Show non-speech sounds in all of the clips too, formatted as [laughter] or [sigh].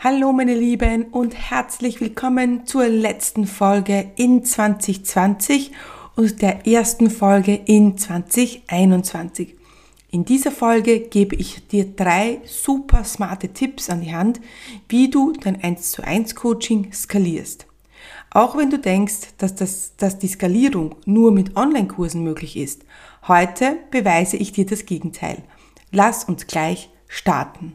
Hallo meine Lieben und herzlich willkommen zur letzten Folge in 2020 und der ersten Folge in 2021. In dieser Folge gebe ich dir drei super smarte Tipps an die Hand, wie du dein 1 zu 1 Coaching skalierst. Auch wenn du denkst, dass, das, dass die Skalierung nur mit Online-Kursen möglich ist, heute beweise ich dir das Gegenteil. Lass uns gleich starten.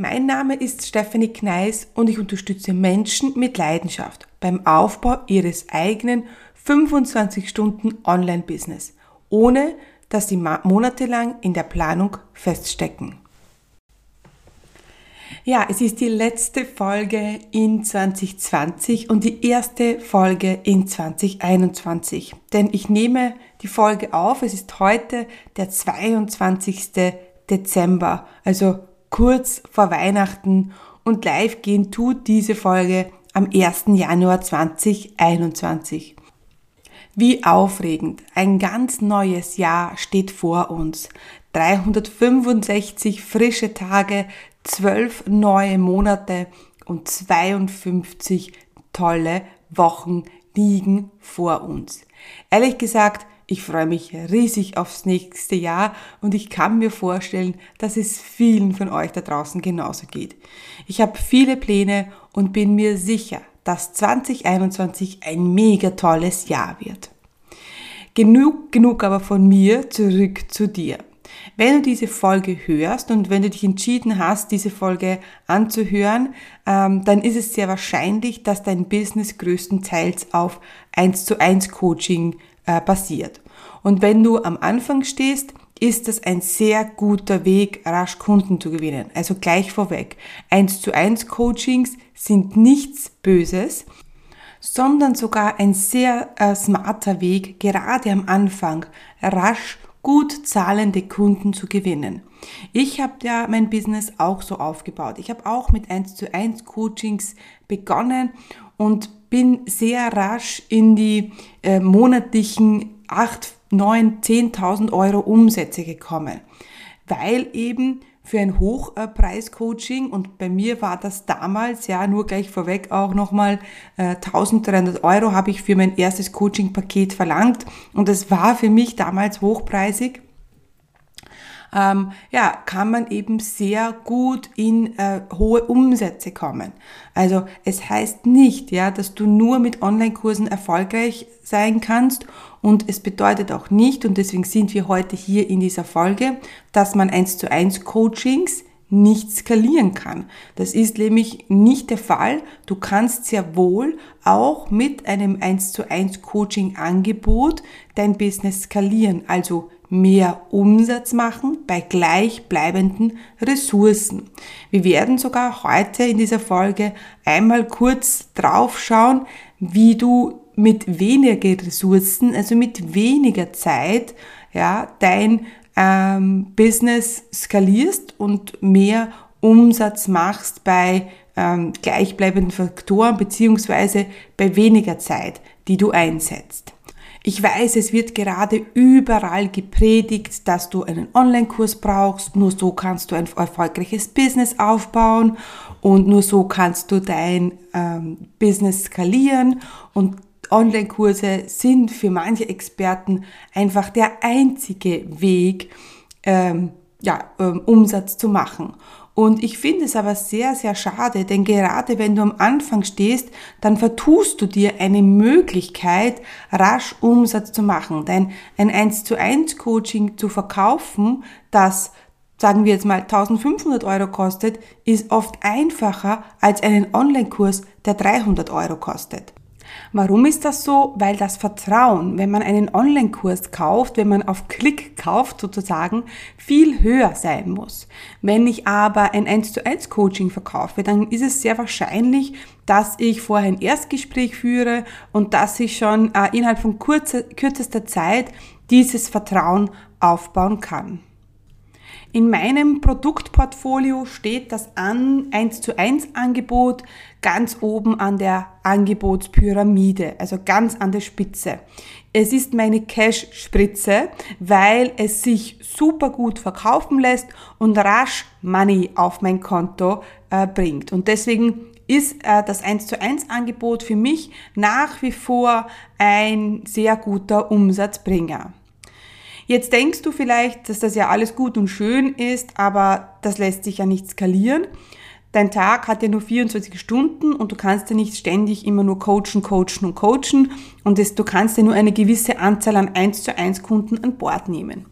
Mein Name ist Stephanie Kneis und ich unterstütze Menschen mit Leidenschaft beim Aufbau ihres eigenen 25 Stunden Online-Business, ohne dass sie monatelang in der Planung feststecken. Ja, es ist die letzte Folge in 2020 und die erste Folge in 2021. Denn ich nehme die Folge auf, es ist heute der 22. Dezember, also kurz vor Weihnachten und live gehen tut diese Folge am 1. Januar 2021. Wie aufregend. Ein ganz neues Jahr steht vor uns. 365 frische Tage, 12 neue Monate und 52 tolle Wochen liegen vor uns. Ehrlich gesagt, ich freue mich riesig aufs nächste Jahr und ich kann mir vorstellen, dass es vielen von euch da draußen genauso geht. Ich habe viele Pläne und bin mir sicher, dass 2021 ein mega tolles Jahr wird. Genug, genug aber von mir zurück zu dir. Wenn du diese Folge hörst und wenn du dich entschieden hast, diese Folge anzuhören, ähm, dann ist es sehr wahrscheinlich, dass dein Business größtenteils auf 1 zu 1 Coaching äh, basiert. Und wenn du am Anfang stehst, ist das ein sehr guter Weg, rasch Kunden zu gewinnen. Also gleich vorweg. 1 zu 1 Coachings sind nichts Böses, sondern sogar ein sehr äh, smarter Weg, gerade am Anfang rasch gut zahlende Kunden zu gewinnen. Ich habe ja mein Business auch so aufgebaut. Ich habe auch mit 1 zu 1 Coachings begonnen und bin sehr rasch in die äh, monatlichen 8, 9, 10.000 Euro Umsätze gekommen, weil eben für ein Hochpreis-Coaching und bei mir war das damals, ja, nur gleich vorweg auch nochmal äh, 1300 Euro habe ich für mein erstes Coaching-Paket verlangt. Und es war für mich damals hochpreisig ähm, ja, kann man eben sehr gut in äh, hohe Umsätze kommen. Also es heißt nicht, ja, dass du nur mit Online-Kursen erfolgreich sein kannst und es bedeutet auch nicht, und deswegen sind wir heute hier in dieser Folge, dass man eins zu eins Coachings nicht skalieren kann. Das ist nämlich nicht der Fall. Du kannst sehr wohl auch mit einem 1 zu 1 Coaching Angebot dein Business skalieren, also mehr Umsatz machen bei gleichbleibenden Ressourcen. Wir werden sogar heute in dieser Folge einmal kurz drauf schauen, wie du mit weniger Ressourcen, also mit weniger Zeit, ja, dein ähm, Business skalierst und mehr Umsatz machst bei ähm, gleichbleibenden Faktoren beziehungsweise bei weniger Zeit, die du einsetzt. Ich weiß, es wird gerade überall gepredigt, dass du einen Online-Kurs brauchst. Nur so kannst du ein erfolgreiches Business aufbauen und nur so kannst du dein ähm, Business skalieren. Und Online-Kurse sind für manche Experten einfach der einzige Weg, ähm, ja, ähm, Umsatz zu machen. Und ich finde es aber sehr, sehr schade, denn gerade wenn du am Anfang stehst, dann vertust du dir eine Möglichkeit, rasch Umsatz zu machen. Denn ein 1 zu 1 Coaching zu verkaufen, das sagen wir jetzt mal 1500 Euro kostet, ist oft einfacher als einen Online-Kurs, der 300 Euro kostet. Warum ist das so? Weil das Vertrauen, wenn man einen Online-Kurs kauft, wenn man auf Klick kauft sozusagen, viel höher sein muss. Wenn ich aber ein 1 zu 1 Coaching verkaufe, dann ist es sehr wahrscheinlich, dass ich vorher ein Erstgespräch führe und dass ich schon äh, innerhalb von kurzer, kürzester Zeit dieses Vertrauen aufbauen kann. In meinem Produktportfolio steht das an 1 zu 1 Angebot ganz oben an der Angebotspyramide, also ganz an der Spitze. Es ist meine Cash-Spritze, weil es sich super gut verkaufen lässt und rasch Money auf mein Konto äh, bringt. Und deswegen ist äh, das 1 zu 1 Angebot für mich nach wie vor ein sehr guter Umsatzbringer. Jetzt denkst du vielleicht, dass das ja alles gut und schön ist, aber das lässt sich ja nicht skalieren. Dein Tag hat ja nur 24 Stunden und du kannst ja nicht ständig immer nur coachen, coachen und coachen und das, du kannst ja nur eine gewisse Anzahl an 1 zu 1 Kunden an Bord nehmen.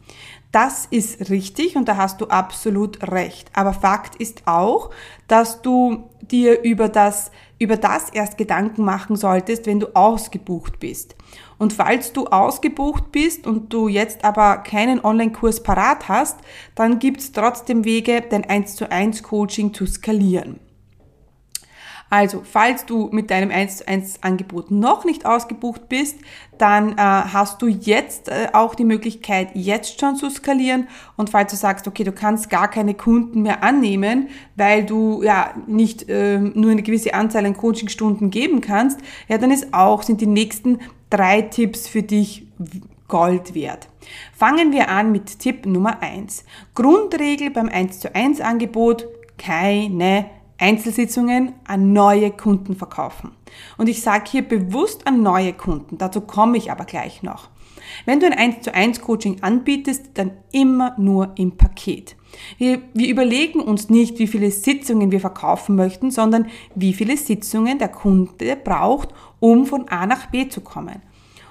Das ist richtig und da hast du absolut recht. Aber Fakt ist auch, dass du dir über das, über das erst Gedanken machen solltest, wenn du ausgebucht bist. Und falls du ausgebucht bist und du jetzt aber keinen Online-Kurs parat hast, dann gibt es trotzdem Wege, dein 1 zu 1 Coaching zu skalieren. Also, falls du mit deinem 1 zu 1 Angebot noch nicht ausgebucht bist, dann äh, hast du jetzt äh, auch die Möglichkeit, jetzt schon zu skalieren. Und falls du sagst, okay, du kannst gar keine Kunden mehr annehmen, weil du ja nicht äh, nur eine gewisse Anzahl an Coachingstunden geben kannst, ja, dann ist auch, sind die nächsten drei Tipps für dich Gold wert. Fangen wir an mit Tipp Nummer eins. Grundregel beim 1 zu 1 Angebot, keine Einzelsitzungen an neue Kunden verkaufen. Und ich sage hier bewusst an neue Kunden, dazu komme ich aber gleich noch. Wenn du ein 1 zu 1 Coaching anbietest, dann immer nur im Paket. Wir, wir überlegen uns nicht, wie viele Sitzungen wir verkaufen möchten, sondern wie viele Sitzungen der Kunde braucht, um von A nach B zu kommen.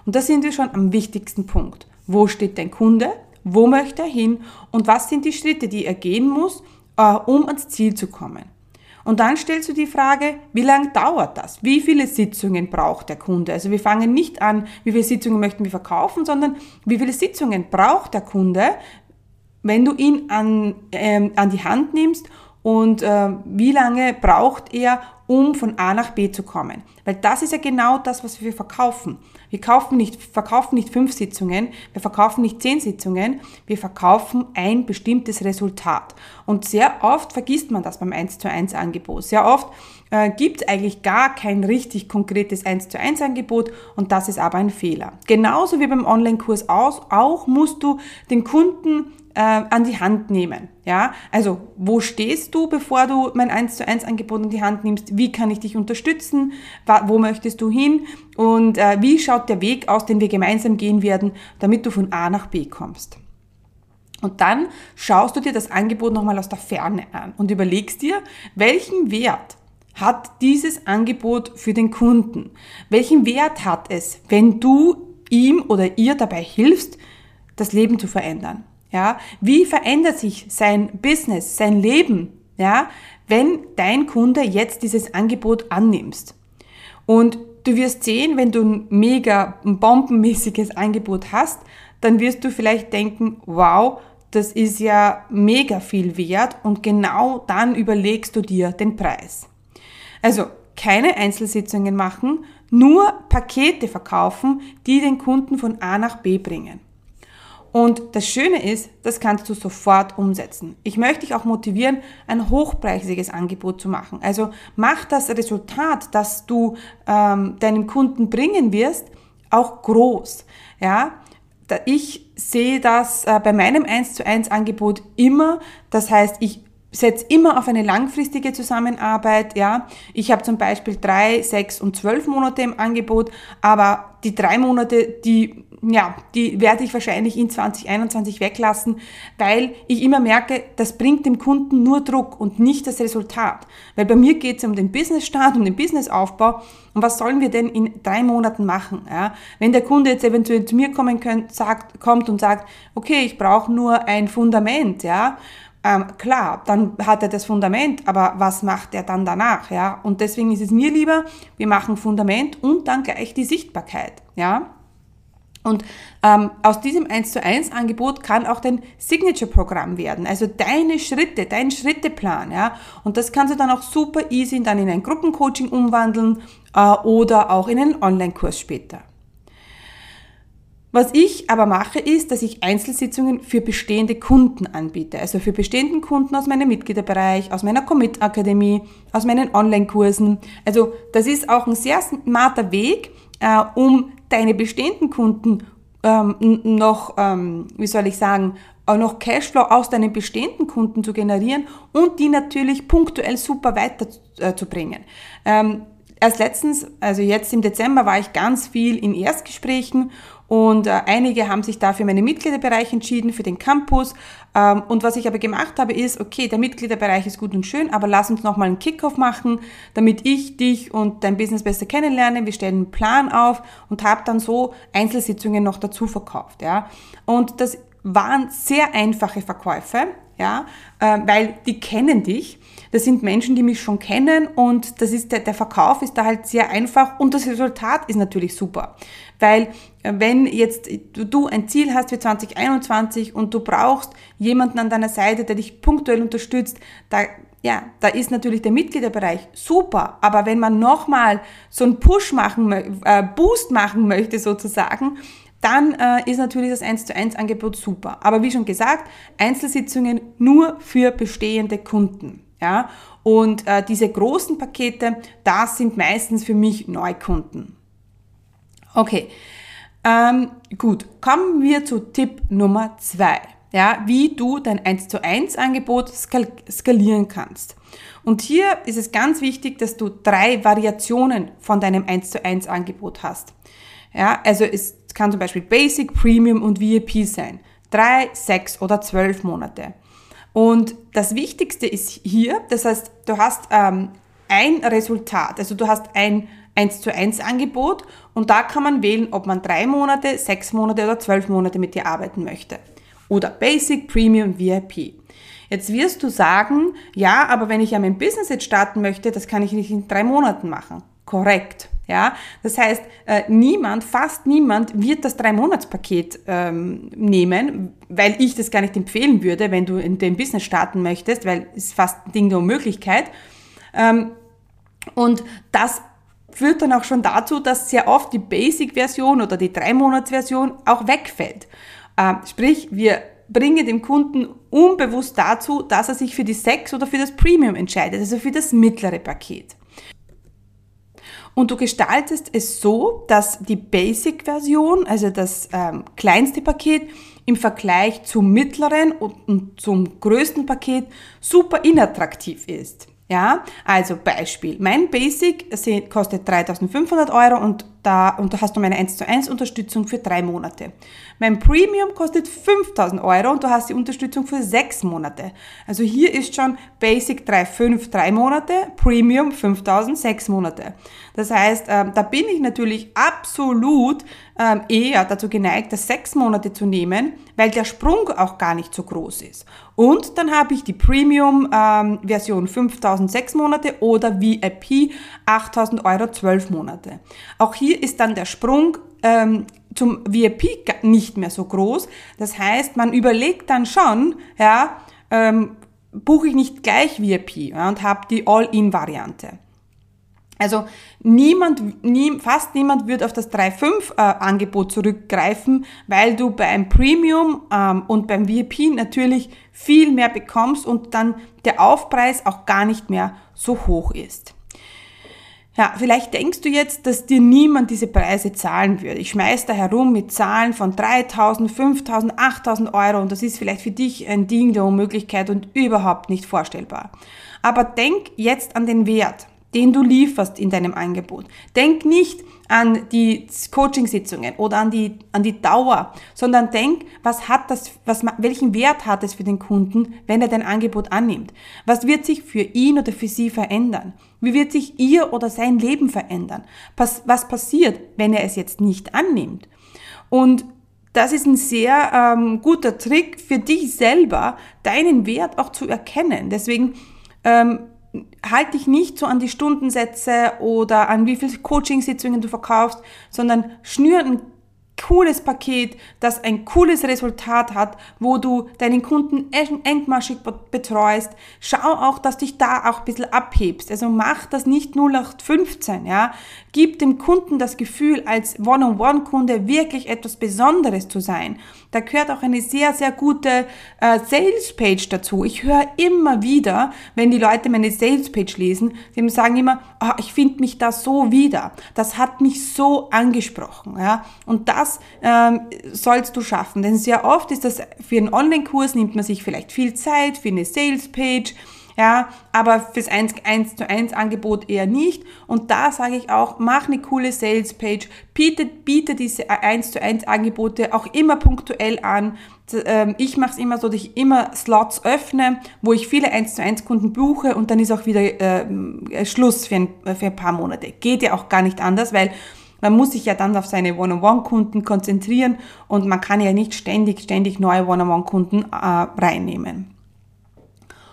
Und da sind wir schon am wichtigsten Punkt. Wo steht dein Kunde? Wo möchte er hin? Und was sind die Schritte, die er gehen muss, äh, um ans Ziel zu kommen? Und dann stellst du die Frage, wie lange dauert das? Wie viele Sitzungen braucht der Kunde? Also wir fangen nicht an, wie viele Sitzungen möchten wir verkaufen, sondern wie viele Sitzungen braucht der Kunde, wenn du ihn an, ähm, an die Hand nimmst und äh, wie lange braucht er, um von A nach B zu kommen. Weil das ist ja genau das, was wir verkaufen. Wir kaufen nicht, verkaufen nicht fünf Sitzungen, wir verkaufen nicht zehn Sitzungen, wir verkaufen ein bestimmtes Resultat. Und sehr oft vergisst man das beim 1 zu 1 Angebot. Sehr oft äh, gibt es eigentlich gar kein richtig konkretes 1 zu 1 Angebot und das ist aber ein Fehler. Genauso wie beim Online-Kurs auch musst du den Kunden äh, an die Hand nehmen. Ja, also wo stehst du, bevor du mein 1 zu 1 Angebot in die Hand nimmst? Wie kann ich dich unterstützen? Wo möchtest du hin? Und äh, wie schaut der Weg aus, den wir gemeinsam gehen werden, damit du von A nach B kommst? Und dann schaust du dir das Angebot nochmal aus der Ferne an und überlegst dir, welchen Wert hat dieses Angebot für den Kunden? Welchen Wert hat es, wenn du ihm oder ihr dabei hilfst, das Leben zu verändern? Ja, wie verändert sich sein Business, sein Leben, ja, wenn dein Kunde jetzt dieses Angebot annimmst? Und du wirst sehen, wenn du ein mega bombenmäßiges Angebot hast, dann wirst du vielleicht denken, wow, das ist ja mega viel wert und genau dann überlegst du dir den Preis. Also keine Einzelsitzungen machen, nur Pakete verkaufen, die den Kunden von A nach B bringen. Und das Schöne ist, das kannst du sofort umsetzen. Ich möchte dich auch motivieren, ein hochpreisiges Angebot zu machen. Also mach das Resultat, das du ähm, deinem Kunden bringen wirst, auch groß. Ja, ich sehe das äh, bei meinem 1 zu 1 Angebot immer. Das heißt, ich setze immer auf eine langfristige Zusammenarbeit. Ja, ich habe zum Beispiel drei, sechs und zwölf Monate im Angebot, aber die drei Monate, die ja, die werde ich wahrscheinlich in 2021 weglassen, weil ich immer merke, das bringt dem Kunden nur Druck und nicht das Resultat. Weil bei mir geht es um den Businessstart, um den Businessaufbau. Und was sollen wir denn in drei Monaten machen? Ja? Wenn der Kunde jetzt eventuell zu mir kommen könnt, sagt, kommt und sagt, okay, ich brauche nur ein Fundament, ja, ähm, klar, dann hat er das Fundament, aber was macht er dann danach, ja? Und deswegen ist es mir lieber, wir machen Fundament und dann gleich die Sichtbarkeit, ja? Und ähm, aus diesem 1 zu 1 Angebot kann auch dein Signature-Programm werden, also deine Schritte, dein Schritteplan, ja. Und das kannst du dann auch super easy dann in ein Gruppencoaching umwandeln äh, oder auch in einen Online-Kurs später. Was ich aber mache, ist, dass ich Einzelsitzungen für bestehende Kunden anbiete. Also für bestehenden Kunden aus meinem Mitgliederbereich, aus meiner Commit-Akademie, aus meinen Online-Kursen. Also das ist auch ein sehr smarter Weg, äh, um deine bestehenden Kunden ähm, noch, ähm, wie soll ich sagen, noch Cashflow aus deinen bestehenden Kunden zu generieren und die natürlich punktuell super weiterzubringen. Äh, ähm, erst letztens, also jetzt im Dezember, war ich ganz viel in Erstgesprächen und äh, einige haben sich da für meinen Mitgliederbereich entschieden, für den Campus. Ähm, und was ich aber gemacht habe, ist, okay, der Mitgliederbereich ist gut und schön, aber lass uns nochmal einen Kickoff machen, damit ich dich und dein Business besser kennenlerne. Wir stellen einen Plan auf und habe dann so Einzelsitzungen noch dazu verkauft. Ja. Und das waren sehr einfache Verkäufe, ja, äh, weil die kennen dich. Das sind Menschen, die mich schon kennen und das ist der, der Verkauf ist da halt sehr einfach und das Resultat ist natürlich super. Weil äh, wenn jetzt du ein Ziel hast für 2021 und du brauchst jemanden an deiner Seite, der dich punktuell unterstützt, da ja, da ist natürlich der Mitgliederbereich super, aber wenn man nochmal so einen Push machen, äh, Boost machen möchte sozusagen, dann äh, ist natürlich das 1 zu 1 Angebot super. Aber wie schon gesagt, Einzelsitzungen nur für bestehende Kunden. Ja? Und äh, diese großen Pakete, das sind meistens für mich Neukunden. Okay, ähm, gut, kommen wir zu Tipp Nummer 2. Ja, wie du dein 1 zu 1 Angebot skal skalieren kannst. Und hier ist es ganz wichtig, dass du drei Variationen von deinem 1 zu 1 Angebot hast. Ja, also es kann zum Beispiel Basic, Premium und VIP sein. Drei, sechs oder zwölf Monate. Und das Wichtigste ist hier, das heißt, du hast ähm, ein Resultat, also du hast ein 1 zu 1 Angebot und da kann man wählen, ob man drei Monate, sechs Monate oder zwölf Monate mit dir arbeiten möchte. Oder Basic, Premium, VIP. Jetzt wirst du sagen, ja, aber wenn ich ja mein Business jetzt starten möchte, das kann ich nicht in drei Monaten machen. Korrekt. Ja, das heißt, äh, niemand, fast niemand wird das Drei-Monats-Paket ähm, nehmen, weil ich das gar nicht empfehlen würde, wenn du in dem Business starten möchtest, weil es fast ein Ding der Unmöglichkeit. Ähm, und das führt dann auch schon dazu, dass sehr oft die Basic-Version oder die Drei-Monats-Version auch wegfällt. Ähm, sprich, wir bringen dem Kunden unbewusst dazu, dass er sich für die Sechs oder für das Premium entscheidet, also für das mittlere Paket. Und du gestaltest es so, dass die Basic-Version, also das ähm, kleinste Paket, im Vergleich zum mittleren und zum größten Paket super inattraktiv ist. Ja, also Beispiel. Mein Basic kostet 3500 Euro und da, und da hast du meine 1 zu 1 Unterstützung für drei Monate. Mein Premium kostet 5000 Euro und du hast die Unterstützung für sechs Monate. Also hier ist schon Basic 3,5 drei Monate, Premium 5000 sechs Monate. Das heißt, ähm, da bin ich natürlich absolut ähm, eher dazu geneigt, das sechs Monate zu nehmen, weil der Sprung auch gar nicht so groß ist. Und dann habe ich die Premium ähm, Version 5000 sechs Monate oder VIP 8000 Euro zwölf Monate. Auch hier ist dann der Sprung ähm, zum VIP nicht mehr so groß. Das heißt, man überlegt dann schon, ja, ähm, buche ich nicht gleich VIP ja, und habe die All-In-Variante. Also niemand, nie, fast niemand wird auf das 3.5-Angebot äh, zurückgreifen, weil du beim Premium ähm, und beim VIP natürlich viel mehr bekommst und dann der Aufpreis auch gar nicht mehr so hoch ist. Ja, vielleicht denkst du jetzt, dass dir niemand diese Preise zahlen würde. Ich schmeiß da herum mit Zahlen von 3000, 5000, 8000 Euro und das ist vielleicht für dich ein Ding der Unmöglichkeit und überhaupt nicht vorstellbar. Aber denk jetzt an den Wert den du lieferst in deinem Angebot. Denk nicht an die Coaching-Sitzungen oder an die, an die Dauer, sondern denk, was hat das, was, welchen Wert hat es für den Kunden, wenn er dein Angebot annimmt? Was wird sich für ihn oder für sie verändern? Wie wird sich ihr oder sein Leben verändern? Was, was passiert, wenn er es jetzt nicht annimmt? Und das ist ein sehr ähm, guter Trick für dich selber, deinen Wert auch zu erkennen. Deswegen ähm, halt dich nicht so an die Stundensätze oder an wie viele Coachingsitzungen du verkaufst, sondern schnür ein cooles Paket, das ein cooles Resultat hat, wo du deinen Kunden engmaschig betreust. Schau auch, dass dich da auch ein bisschen abhebst. Also mach das nicht 0815, ja. Gib dem Kunden das Gefühl, als One-on-One-Kunde wirklich etwas Besonderes zu sein. Da gehört auch eine sehr, sehr gute äh, Sales-Page dazu. Ich höre immer wieder, wenn die Leute meine Sales-Page lesen, die sagen immer, oh, ich finde mich da so wieder. Das hat mich so angesprochen, ja. Und das das ähm, sollst du schaffen. Denn sehr oft ist das für einen Online-Kurs nimmt man sich vielleicht viel Zeit für eine Sales-Page, ja, aber fürs 1, 1 zu 1 Angebot eher nicht. Und da sage ich auch, mach eine coole Sales-Page, biete, biete diese 1 zu 1 Angebote auch immer punktuell an. Ähm, ich mache es immer so, dass ich immer Slots öffne, wo ich viele 1 zu 1 Kunden buche und dann ist auch wieder äh, Schluss für ein, für ein paar Monate. Geht ja auch gar nicht anders, weil man muss sich ja dann auf seine One-on-One-Kunden konzentrieren und man kann ja nicht ständig, ständig neue One-on-One-Kunden äh, reinnehmen.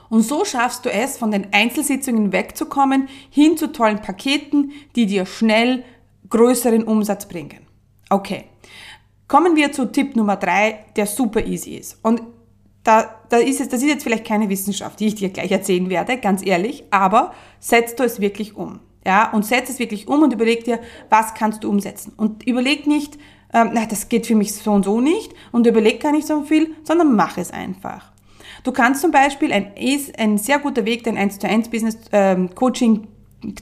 Und so schaffst du es, von den Einzelsitzungen wegzukommen, hin zu tollen Paketen, die dir schnell größeren Umsatz bringen. Okay. Kommen wir zu Tipp Nummer drei, der super easy ist. Und da, da ist es, das ist jetzt vielleicht keine Wissenschaft, die ich dir gleich erzählen werde, ganz ehrlich, aber setzt du es wirklich um. Ja, und setz es wirklich um und überleg dir, was kannst du umsetzen. Und überleg nicht, ähm, na, das geht für mich so und so nicht und überleg gar nicht so viel, sondern mach es einfach. Du kannst zum Beispiel, ein, ein sehr guter Weg, dein 1 zu 1 Business ähm, Coaching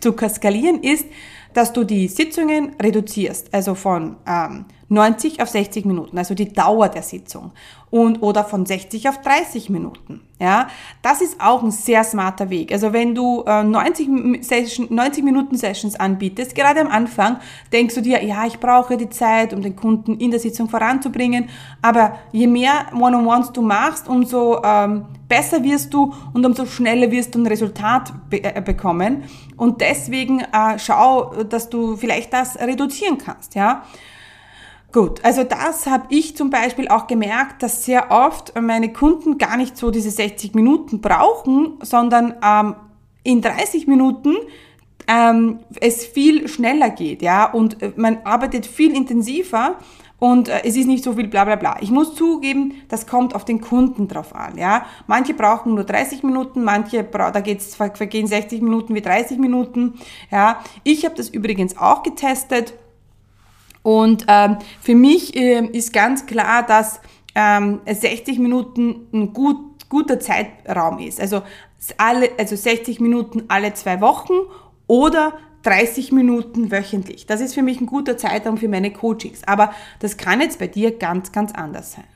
zu skalieren ist, dass du die Sitzungen reduzierst, also von ähm, 90 auf 60 Minuten, also die Dauer der Sitzung und oder von 60 auf 30 Minuten. Ja, das ist auch ein sehr smarter Weg. Also wenn du äh, 90, Session, 90 Minuten Sessions anbietest, gerade am Anfang denkst du dir, ja, ich brauche die Zeit, um den Kunden in der Sitzung voranzubringen. Aber je mehr One-on-Ones du machst, umso ähm, besser wirst du und umso schneller wirst du ein Resultat be äh, bekommen. Und deswegen äh, schau, dass du vielleicht das reduzieren kannst. Ja. Gut, also das habe ich zum Beispiel auch gemerkt, dass sehr oft meine Kunden gar nicht so diese 60 Minuten brauchen, sondern ähm, in 30 Minuten ähm, es viel schneller geht, ja, und äh, man arbeitet viel intensiver und äh, es ist nicht so viel bla bla bla. Ich muss zugeben, das kommt auf den Kunden drauf an, ja. Manche brauchen nur 30 Minuten, manche, da geht's, vergehen 60 Minuten wie 30 Minuten, ja. Ich habe das übrigens auch getestet und ähm, für mich äh, ist ganz klar, dass ähm, 60 Minuten ein gut, guter Zeitraum ist. Also, alle, also 60 Minuten alle zwei Wochen oder 30 Minuten wöchentlich. Das ist für mich ein guter Zeitraum für meine Coachings. Aber das kann jetzt bei dir ganz, ganz anders sein.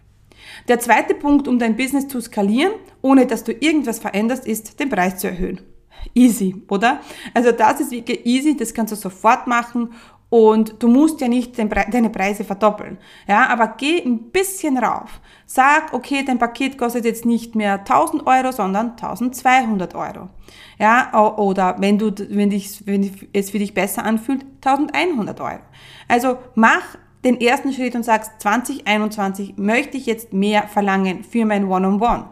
Der zweite Punkt, um dein Business zu skalieren, ohne dass du irgendwas veränderst, ist, den Preis zu erhöhen. Easy, oder? Also das ist wirklich easy, das kannst du sofort machen und du musst ja nicht deine Preise verdoppeln. Ja, aber geh ein bisschen rauf. Sag, okay, dein Paket kostet jetzt nicht mehr 1000 Euro, sondern 1200 Euro. Ja, oder wenn du, wenn dich, wenn es für dich besser anfühlt, 1100 Euro. Also mach den ersten Schritt und sagst, 2021 möchte ich jetzt mehr verlangen für mein One-on-One. -on -One.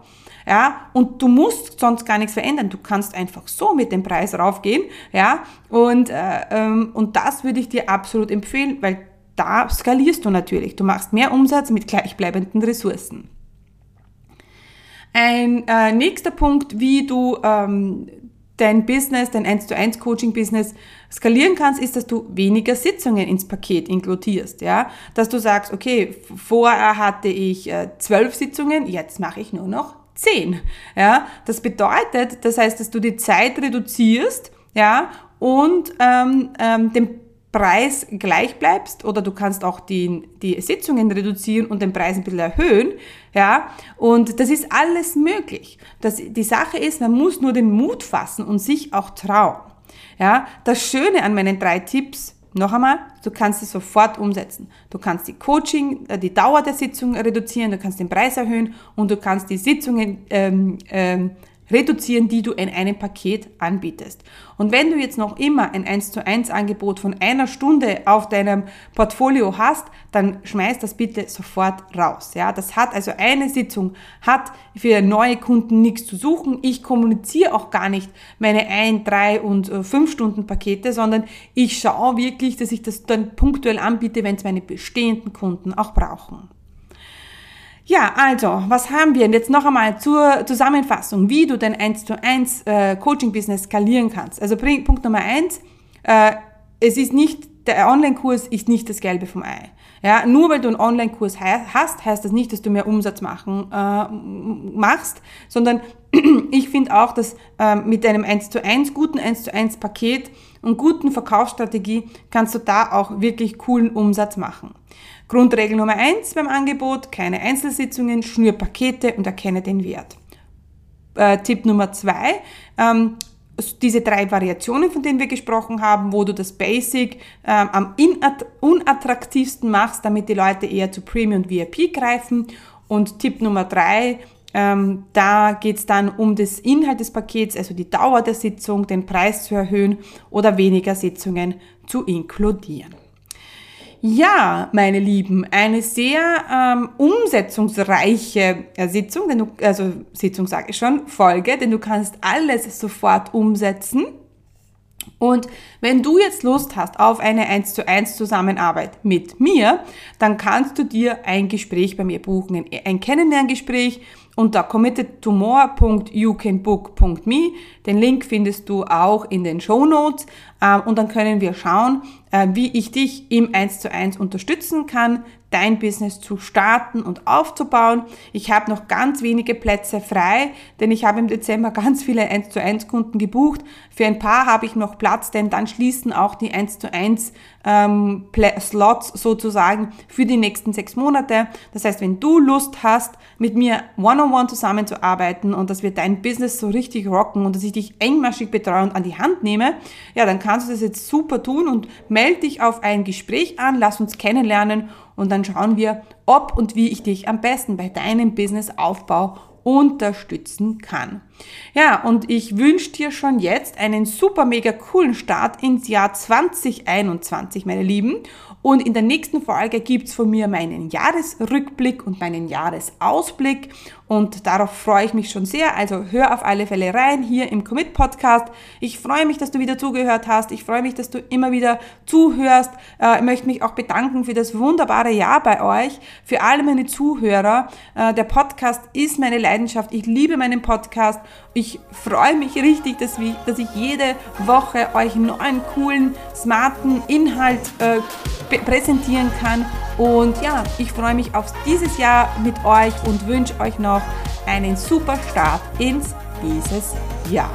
Ja, und du musst sonst gar nichts verändern. Du kannst einfach so mit dem Preis raufgehen, ja, und, äh, ähm, und das würde ich dir absolut empfehlen, weil da skalierst du natürlich. Du machst mehr Umsatz mit gleichbleibenden Ressourcen. Ein äh, nächster Punkt, wie du ähm, dein Business, dein 1 zu 1 Coaching Business skalieren kannst, ist, dass du weniger Sitzungen ins Paket inkludierst, ja, dass du sagst, okay, vorher hatte ich äh, zwölf Sitzungen, jetzt mache ich nur noch 10. Ja, das bedeutet, das heißt, dass du die Zeit reduzierst, ja, und ähm, ähm, den Preis gleich bleibst oder du kannst auch die, die Sitzungen reduzieren und den Preis ein bisschen erhöhen, ja, und das ist alles möglich. Das, die Sache ist, man muss nur den Mut fassen und sich auch trauen. Ja, das Schöne an meinen drei Tipps noch einmal, du kannst es sofort umsetzen. Du kannst die Coaching, äh, die Dauer der Sitzung reduzieren, du kannst den Preis erhöhen und du kannst die Sitzungen ähm, ähm, reduzieren, die du in einem Paket anbietest. Und wenn du jetzt noch immer ein 1 zu 1 Angebot von einer Stunde auf deinem Portfolio hast, dann schmeiß das bitte sofort raus. Ja, das hat also eine Sitzung hat für neue Kunden nichts zu suchen. Ich kommuniziere auch gar nicht meine 1, 3 und 5 äh, Stunden Pakete, sondern ich schaue wirklich, dass ich das dann punktuell anbiete, wenn es meine bestehenden Kunden auch brauchen. Ja, also, was haben wir? Und jetzt noch einmal zur Zusammenfassung, wie du dein 1 zu 1 äh, Coaching-Business skalieren kannst. Also Punkt Nummer eins: äh, es ist nicht, der Online-Kurs ist nicht das Gelbe vom Ei. Ja, nur weil du einen Online-Kurs hast, heißt das nicht, dass du mehr Umsatz machen äh, machst, sondern [clears throat] ich finde auch, dass äh, mit einem 1 zu 1, guten 1 zu 1 Paket und guten Verkaufsstrategie kannst du da auch wirklich coolen Umsatz machen. Grundregel Nummer eins beim Angebot, keine Einzelsitzungen, schnür Pakete und erkenne den Wert. Äh, Tipp Nummer zwei, ähm, diese drei Variationen, von denen wir gesprochen haben, wo du das Basic ähm, am unattraktivsten machst, damit die Leute eher zu Premium und VIP greifen. Und Tipp Nummer drei, ähm, da geht es dann um das Inhalt des Pakets, also die Dauer der Sitzung, den Preis zu erhöhen oder weniger Sitzungen zu inkludieren. Ja, meine Lieben, eine sehr ähm, umsetzungsreiche äh, Sitzung, denn du, also Sitzung sage ich schon, Folge, denn du kannst alles sofort umsetzen. Und wenn du jetzt Lust hast auf eine 1 zu 1 Zusammenarbeit mit mir, dann kannst du dir ein Gespräch bei mir buchen, ein Kennenlerngespräch unter committedtomore.youcanbook.me. Den Link findest du auch in den Show Notes und dann können wir schauen, äh, wie ich dich im 1 zu 1 unterstützen kann, dein Business zu starten und aufzubauen. Ich habe noch ganz wenige Plätze frei, denn ich habe im Dezember [laughs] ganz viele 1 zu 1 Kunden gebucht. Für ein paar habe ich noch Platz, denn dann schließen auch die 1 zu 1 ähm, Slots sozusagen für die nächsten sechs Monate. Das heißt, wenn du Lust hast, mit mir one-on-one -on -one zusammenzuarbeiten und dass wir dein Business so richtig rocken und dass ich dich engmaschig betreue und an die Hand nehme, ja, dann kannst du das jetzt super tun und melde dich auf ein Gespräch an, lass uns kennenlernen und dann schauen wir, ob und wie ich dich am besten bei deinem Businessaufbau unterstützen kann. Ja, und ich wünsche dir schon jetzt einen super mega coolen Start ins Jahr 2021, meine Lieben. Und in der nächsten Folge gibt's von mir meinen Jahresrückblick und meinen Jahresausblick. Und darauf freue ich mich schon sehr. Also hör auf alle Fälle rein hier im Commit Podcast. Ich freue mich, dass du wieder zugehört hast. Ich freue mich, dass du immer wieder zuhörst. Äh, ich möchte mich auch bedanken für das wunderbare Jahr bei euch, für alle meine Zuhörer. Äh, der Podcast ist meine Leidenschaft. Ich liebe meinen Podcast. Ich freue mich richtig, dass, ich jede Woche euch neuen, coolen, smarten Inhalt äh, präsentieren kann. Und ja, ich freue mich auf dieses Jahr mit euch und wünsche euch noch einen super Start ins dieses Jahr.